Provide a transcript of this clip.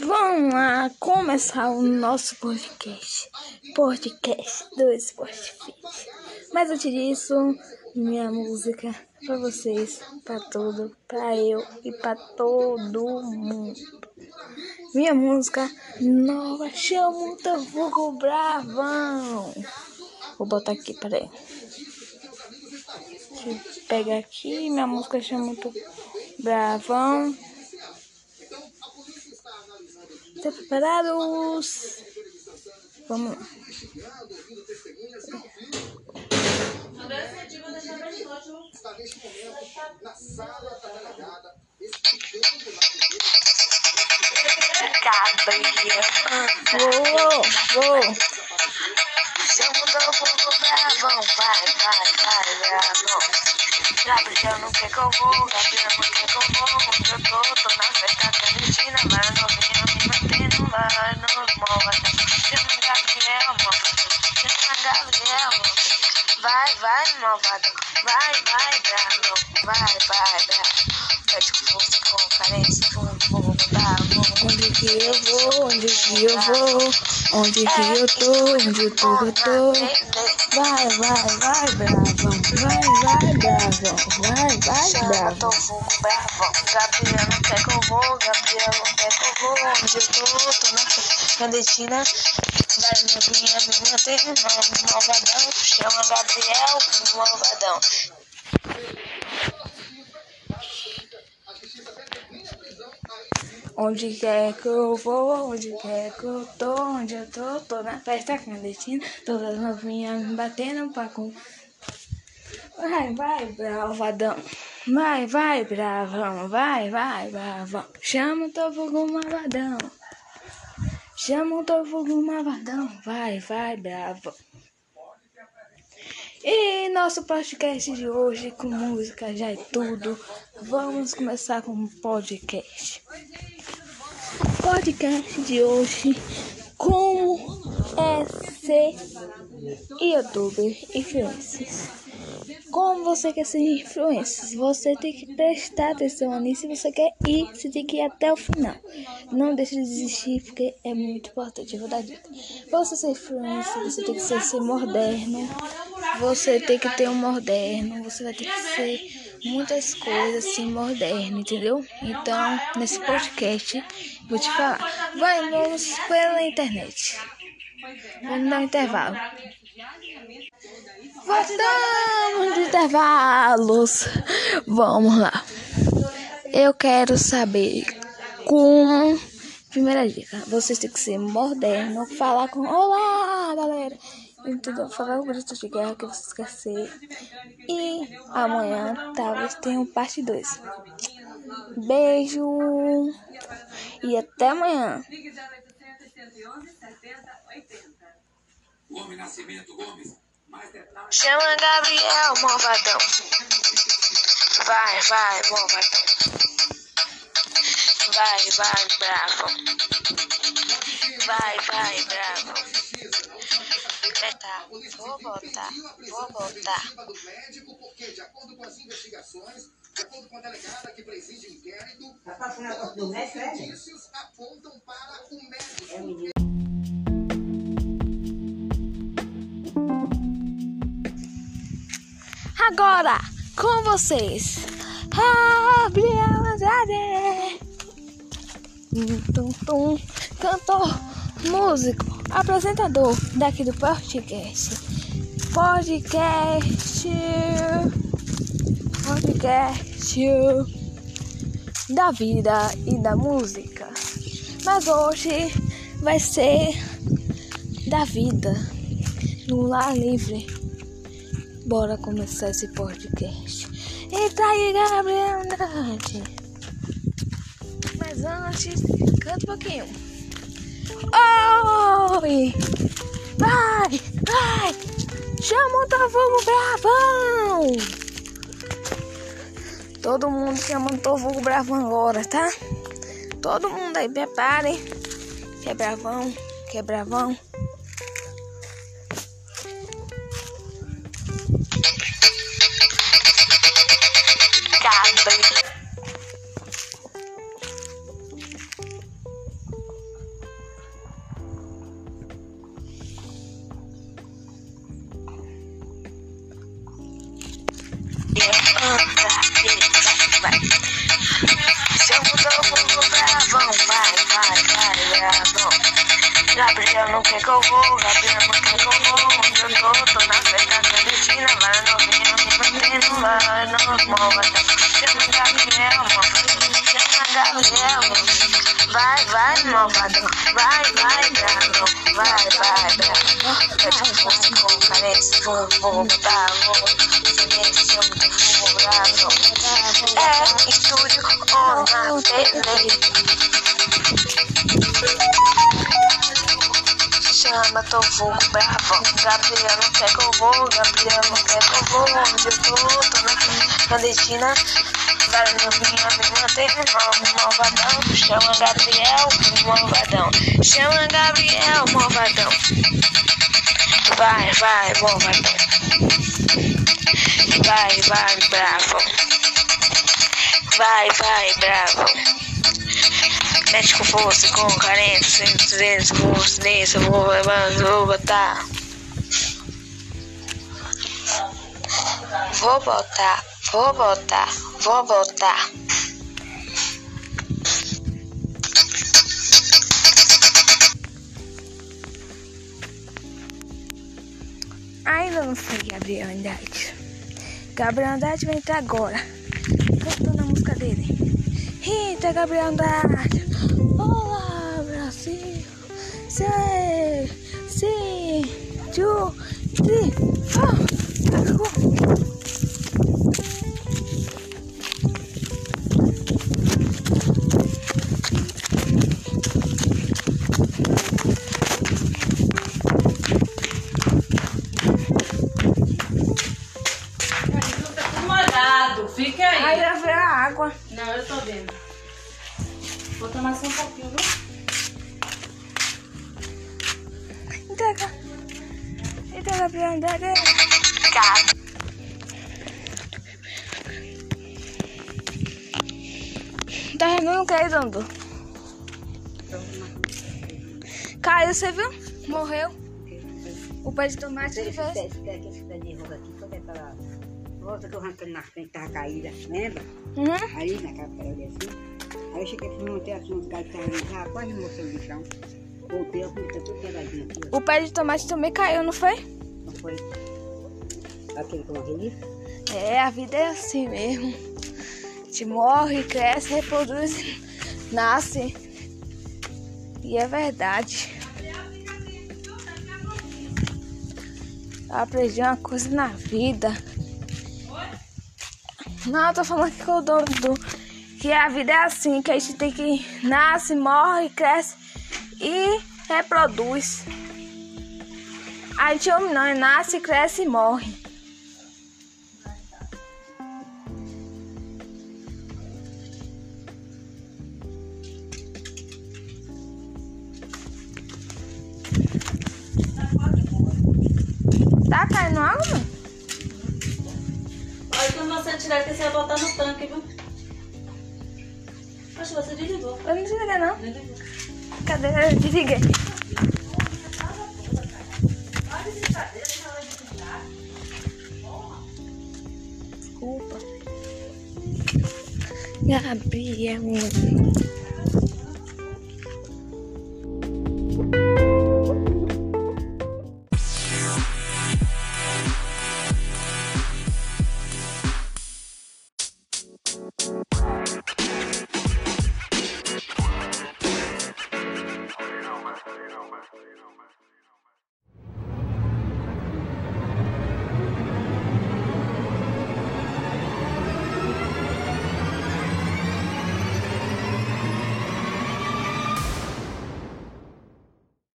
Vamos lá começar o nosso podcast. Podcast do Esporte Fit. Mas antes disso, minha música para vocês, para todo, para eu e para todo mundo. Minha música nova chama o fogo bravão. Vou botar aqui, peraí. Deixa eu pegar aqui. Minha música chama muito bravão. Estão preparados? Vamos lá. Está neste momento na sala. Vou, vou. Chama o fogo bravão, vai, vai, vai, bravão. Gabriel não quer que eu vou, Gabriel não quer que eu vou. Eu tô, tô na festa clandestina, vai novinha Chama Gabriel, vai, vai, malvadão. Vai, vai, bravão, vai, vai, bravão. Pede com força, com carência, vou, vou, mudar, vou. Onde que eu vou, onde que eu vou, onde que eu tô, onde eu tô, eu tô. Vai, vai, vai, bravão, vai, vai, bravão, vai, vai, bravão. Tô fogo, bravão, Gabriel não quer que eu vou, Gabriel não quer que eu vou, onde eu tô, tô na clandestina. Vai, novinha, me manter, malvadão, chama Gabriel, malvadão. Onde quer que eu vou, onde quer que eu tô, onde eu tô, tô na festa clandestina, todas novinhas me batendo pra com. Vai, vai, bravadão. Vai, vai, bravão. Vai, vai, bravão. Chama o teu fogo malvadão. Chama o teu fogo malvadão. Vai, vai, bravão. E nosso podcast de hoje com música já é tudo. Vamos começar com o podcast. Podcast de hoje como é ser youtuber influencers. Como você quer ser influencer? Você tem que prestar atenção nisso. Se você quer ir, você tem que ir até o final. Não deixe de desistir, porque é muito importante. Eu vou dar dica. Você ser influencer, você tem que ser, ser moderno. Você tem que ter um moderno. Você vai ter que ser muitas coisas assim moderno, entendeu? Então, nesse podcast, vou te falar. Vamos pela internet. Vamos dar um intervalo. Voltamos de intervalos. Vamos lá. Eu quero saber como. Primeira dica: vocês têm que ser moderno, falar com. Olá, galera! Entendeu? Falar o grito de guerra que vocês querem ser. E amanhã talvez tenha um parte 2. Beijo! E até amanhã! Nascimento Gomes. Chama Gabriel, malvadão. Vai, vai, malvadão. Vai, vai, bravo. Vai, vai, bravo. Vou botar, vou botar. De acordo com de acordo com a delegada que preside o inquérito, indícios apontam para o médico. Agora, com vocês, Gabriel Andrade. Tum, tum, cantor, músico, apresentador daqui do podcast. Podcast. Podcast da vida e da música. Mas hoje vai ser da vida no lar livre. Bora começar esse podcast. Eita aí, Gabriel Andrade. Mas antes, canta um pouquinho. Oi! Vai! Vai! Chama o Tovugo Bravão! Todo mundo chama o Tovugo Bravão agora, tá? Todo mundo aí, prepare. Que é Gabriel não quer que eu vou, Gabriel não quer que eu vou. Onde eu tô, tô na festa clandestina. Vai novinha me mantendo, vai nos malvadão. Chama Gabriel, chama Gabriel. Vai, vai, malvadão. Vai, vai, dragão. Vai, vai, dragão. Eu te fosse com carência, vou, vou botar, vou. Silêncio, vou, dragão. É estúdio ou na tô fogo bravo. Gabriel não quer que eu vou, Gabriel não quer que eu vou. Onde eu tô, tô na clandestina. Várias novinhas me mantendo malvadão. Chama Gabriel, malvadão. Chama Gabriel, malvadão. Vai, vai, malvadão. Vai, vai, bravo. Vai, vai, bravo. Mete com força, com carência, sem vezes, vou nesse, vou, vou botar. Vou botar, vou botar, vou botar. Ainda não sei Gabriel Andrade. Gabriel Andrade vai entrar agora. Cantando a música dele. Eita, Gabriel Andrade. Olá, Brasil. Sei, sim, two, three, four. Fica aí. Aí já veio a água. Não, eu tô vendo. Vou tomar só um pouquinho, viu? Entrega. Entrega, Gabriel Andrade. Cara. Tá regando o que aí, Dando? Caiu, você viu? Morreu. O pé de tomate ele fez. Esse pé, esse pé de rosa aqui, foi aquela rosa que eu arrancando na frente, tava caída, lembra? Uhum. Ali naquela parede assim. Aí eu cheguei pra montei assim, uns caras que ali, já quase mostrando no chão. Voltei, a fruta tá tudo aqui, ó. O pé de tomate também caiu, não foi? Não foi? Aquele que eu morri É, a vida é assim mesmo. A gente morre, cresce, reproduz, nasce. E é verdade. Eu aprendi uma coisa na vida. Não, eu tô falando aqui com o dono do. Que a vida é assim, que a gente tem que nasce, morre, cresce e reproduz. A gente homem não, é nasce, cresce e morre. Tá caindo água, mãe? Olha, quando você tirar que você vai botar no tanque, viu? Que você desligou. Eu não desliguei, não. Desligou. Cadê? Eu desliguei. Desculpa. Gabriel.